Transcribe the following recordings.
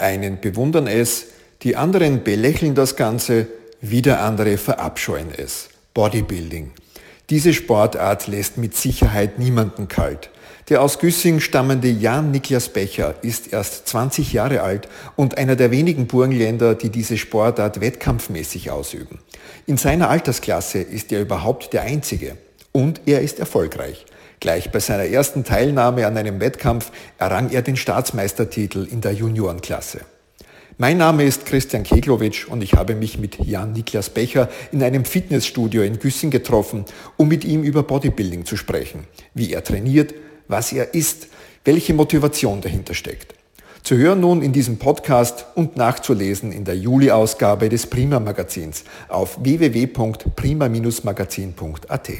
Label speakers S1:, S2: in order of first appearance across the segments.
S1: Die einen bewundern es, die anderen belächeln das Ganze, wieder andere verabscheuen es. Bodybuilding. Diese Sportart lässt mit Sicherheit niemanden kalt. Der aus Güssing stammende Jan Niklas Becher ist erst 20 Jahre alt und einer der wenigen Burgenländer, die diese Sportart wettkampfmäßig ausüben. In seiner Altersklasse ist er überhaupt der Einzige. Und er ist erfolgreich. Gleich bei seiner ersten Teilnahme an einem Wettkampf errang er den Staatsmeistertitel in der Juniorenklasse. Mein Name ist Christian Keglowitsch und ich habe mich mit Jan Niklas Becher in einem Fitnessstudio in Güssing getroffen, um mit ihm über Bodybuilding zu sprechen, wie er trainiert, was er ist, welche Motivation dahinter steckt. Zu hören nun in diesem Podcast und nachzulesen in der Juli-Ausgabe des Prima Magazins auf www.prima-magazin.at.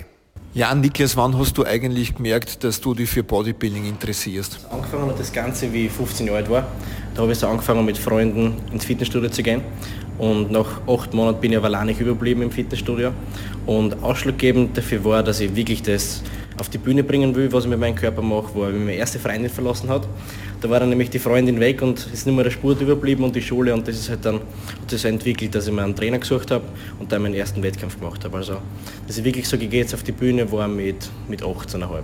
S1: Ja, Niklas, wann hast du eigentlich gemerkt, dass du dich für Bodybuilding interessierst?
S2: Angefangen hat das Ganze, wie ich 15 Jahre alt war. Da habe ich so angefangen mit Freunden ins Fitnessstudio zu gehen. Und nach acht Monaten bin ich aber alleine überblieben im Fitnessstudio. Und ausschlaggebend dafür war, dass ich wirklich das auf die Bühne bringen will, was ich mit meinem Körper mache, wo ich meine erste Freundin verlassen hat. Da war dann nämlich die Freundin weg und ist nicht mehr der Spurt überblieben und die Schule und das ist halt dann hat sich so entwickelt, dass ich mir einen Trainer gesucht habe und dann meinen ersten Wettkampf gemacht habe. Also dass ich wirklich so gegeht auf die Bühne war mit, mit 18,5.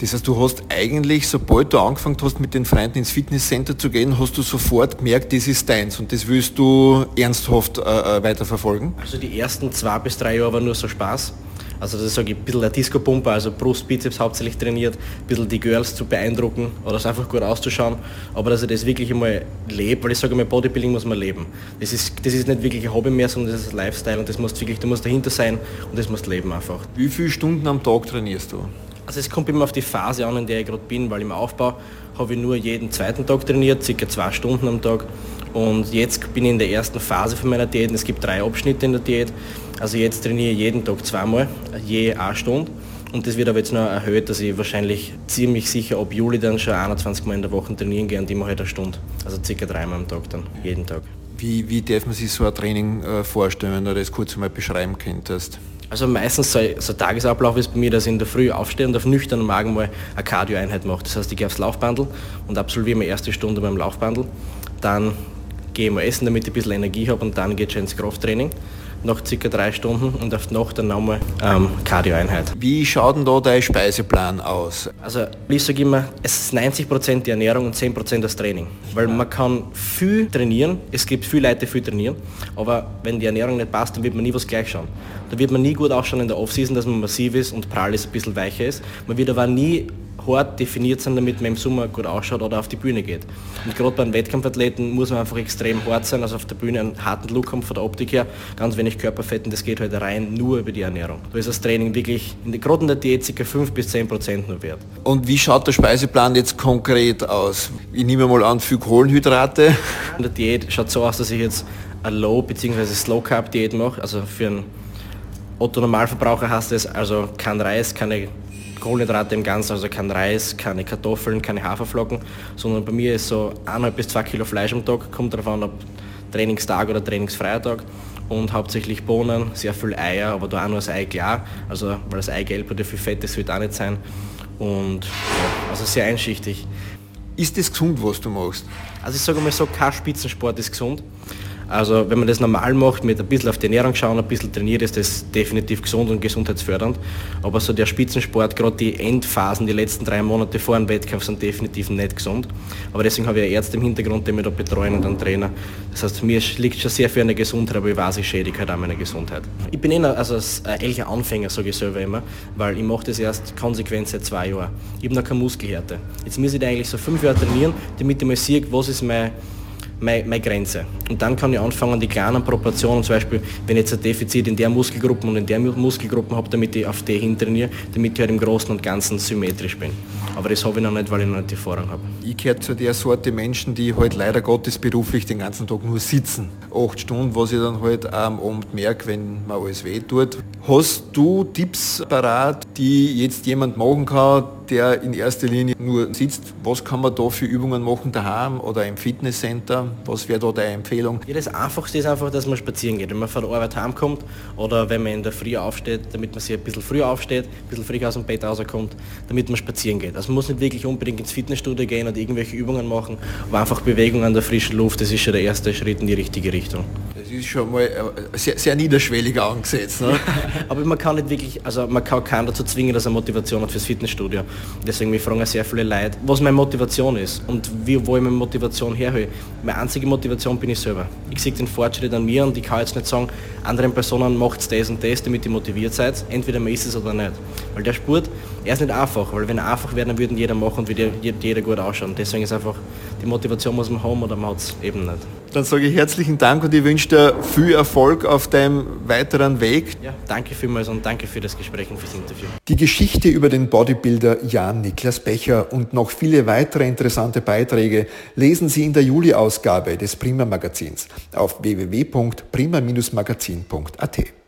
S1: Das heißt, du hast eigentlich, sobald du angefangen hast, mit den Freunden ins Fitnesscenter zu gehen, hast du sofort gemerkt, das ist deins und das willst du ernsthaft äh, äh weiterverfolgen?
S2: Also die ersten zwei bis drei Jahre war nur so Spaß. Also das sage ich, ein bisschen der Disco-Pumper, also Brust, Bizeps hauptsächlich trainiert, ein bisschen die Girls zu beeindrucken oder es einfach gut auszuschauen. Aber dass ich das wirklich einmal lebe, weil ich sage immer, Bodybuilding muss man leben. Das ist, das ist nicht wirklich ein Hobby mehr, sondern das ist ein Lifestyle und das musst wirklich, du musst dahinter sein und das musst leben einfach.
S1: Wie viele Stunden am Tag trainierst du?
S2: Also es kommt immer auf die Phase an, in der ich gerade bin, weil im Aufbau habe ich nur jeden zweiten Tag trainiert, circa zwei Stunden am Tag. Und jetzt bin ich in der ersten Phase von meiner Diät. Es gibt drei Abschnitte in der Diät. Also jetzt trainiere ich jeden Tag zweimal, je eine Stunde. Und das wird aber jetzt noch erhöht, dass ich wahrscheinlich ziemlich sicher ab Juli dann schon 21 Mal in der Woche trainieren gehe und immer halt eine Stunde. Also circa dreimal am Tag dann, jeden Tag.
S1: Wie, wie darf man sich so ein Training äh, vorstellen, wenn du das kurz mal beschreiben könntest?
S2: Also meistens so, so ein Tagesablauf ist bei mir, dass ich in der Früh aufstehe und auf nüchternen Magen mal eine Cardio-Einheit mache. Das heißt, ich gehe aufs Laufbandel und absolviere meine erste Stunde beim Laufbandel. Dann gehe mal essen, damit ich ein bisschen Energie habe und dann geht es schon ins Krafttraining nach circa drei Stunden und auf die Nacht dann nochmal ähm, Cardio-Einheit.
S1: Wie schaut denn da dein Speiseplan aus?
S2: Also ich sage immer, es ist 90% die Ernährung und 10% das Training. Weil man kann viel trainieren, es gibt viele Leute, die viel trainieren, aber wenn die Ernährung nicht passt, dann wird man nie was gleich schauen. Da wird man nie gut ausschauen in der Offseason, dass man massiv ist und prall ist, ein bisschen weicher ist. Man wird aber nie hart definiert sein, damit man im Sommer gut ausschaut oder auf die Bühne geht. Und gerade bei Wettkampfathleten muss man einfach extrem hart sein, also auf der Bühne einen harten Look haben von der Optik her, ganz wenig Körperfett und das geht halt rein nur über die Ernährung. Da ist das Training wirklich, in der, gerade in der Diät, ca. 5 bis 10 Prozent nur wert.
S1: Und wie schaut der Speiseplan jetzt konkret aus? Ich nehme mal an, viel Kohlenhydrate.
S2: In der Diät schaut so aus, dass ich jetzt eine Low- bzw. Slow Carb Diät mache, also für einen Otto Normalverbraucher heißt es also kein Reis, keine Kohlenhydrate im Ganzen, also kein Reis, keine Kartoffeln, keine Haferflocken, sondern bei mir ist so 1,5 bis 2 Kilo Fleisch am Tag, kommt darauf an, ob Trainingstag oder trainingsfreier Tag und hauptsächlich Bohnen, sehr viel Eier, aber da auch nur das Ei klar, also weil das Eigelb oder viel Fett, das wird auch nicht sein und ja, also sehr einschichtig.
S1: Ist das gesund, was du machst?
S2: Also ich sage mal so, kein Spitzensport ist gesund. Also wenn man das normal macht, mit ein bisschen auf die Ernährung schauen, ein bisschen trainiert, ist das definitiv gesund und gesundheitsfördernd. Aber so der Spitzensport, gerade die Endphasen, die letzten drei Monate vor einem Wettkampf sind definitiv nicht gesund. Aber deswegen habe ich eine Ärzte im Hintergrund, die mich da betreuen und einen Trainer. Das heißt, mir liegt schon sehr viel an der Gesundheit, aber ich weiß, ich schädige halt auch meine Gesundheit. Ich bin eher also ein ehrlicher Anfänger, sage ich selber immer, weil ich mache das erst konsequent seit zwei Jahren. Ich habe noch keine Muskelhärte. Jetzt muss ich eigentlich so fünf Jahre trainieren, damit ich mal sehe, was ist mein meine, meine Grenze. Und dann kann ich anfangen, die kleinen Proportionen, zum Beispiel, wenn ich jetzt ein Defizit in der Muskelgruppe und in der Muskelgruppe habe, damit ich auf die hin trainiere, damit ich halt im Großen und Ganzen symmetrisch bin. Aber das habe ich noch nicht, weil ich noch nicht die Erfahrung habe.
S1: Ich gehöre zu der Sorte Menschen, die halt leider Gottes beruflich den ganzen Tag nur sitzen. Acht Stunden, was ich dann halt am Abend merke, wenn mir alles weh tut. Hast du Tipps parat, die jetzt jemand machen kann, der in erster Linie nur sitzt, was kann man da für Übungen machen daheim oder im Fitnesscenter? Was wäre da deine Empfehlung?
S2: Ja, das Einfachste ist einfach, dass man spazieren geht. Wenn man von der Arbeit heimkommt oder wenn man in der Früh aufsteht, damit man sich ein bisschen früher aufsteht, ein bisschen früher aus dem Bett rauskommt, damit man spazieren geht. Also man muss nicht wirklich unbedingt ins Fitnessstudio gehen und irgendwelche Übungen machen, aber einfach Bewegung an der frischen Luft, das ist schon der erste Schritt in die richtige Richtung.
S1: Das ist schon mal äh, sehr, sehr niederschwellig angesetzt. Ne?
S2: aber man kann nicht wirklich, also man kann keinen dazu zwingen, dass er Motivation hat fürs Fitnessstudio. Deswegen mich fragen sehr viele Leute, was meine Motivation ist und wie, wo ich meine Motivation herhöre. Meine einzige Motivation bin ich selber. Ich sehe den Fortschritt an mir und ich kann jetzt nicht sagen, anderen Personen macht das und das, damit ihr motiviert seid. Entweder man ist es oder nicht. Weil der Sport, er ist nicht einfach, weil wenn er einfach wäre, dann würden jeder machen und würde jeder gut ausschauen. Deswegen ist einfach, die Motivation muss man haben oder man hat es eben nicht.
S1: Dann sage ich herzlichen Dank und ich wünsche dir viel Erfolg auf deinem weiteren Weg.
S2: Ja, danke vielmals und danke für das Gespräch und fürs Interview.
S1: Die Geschichte über den Bodybuilder Jan Niklas Becher und noch viele weitere interessante Beiträge lesen Sie in der Juli-Ausgabe des Prima Magazins auf www.prima-magazin.at.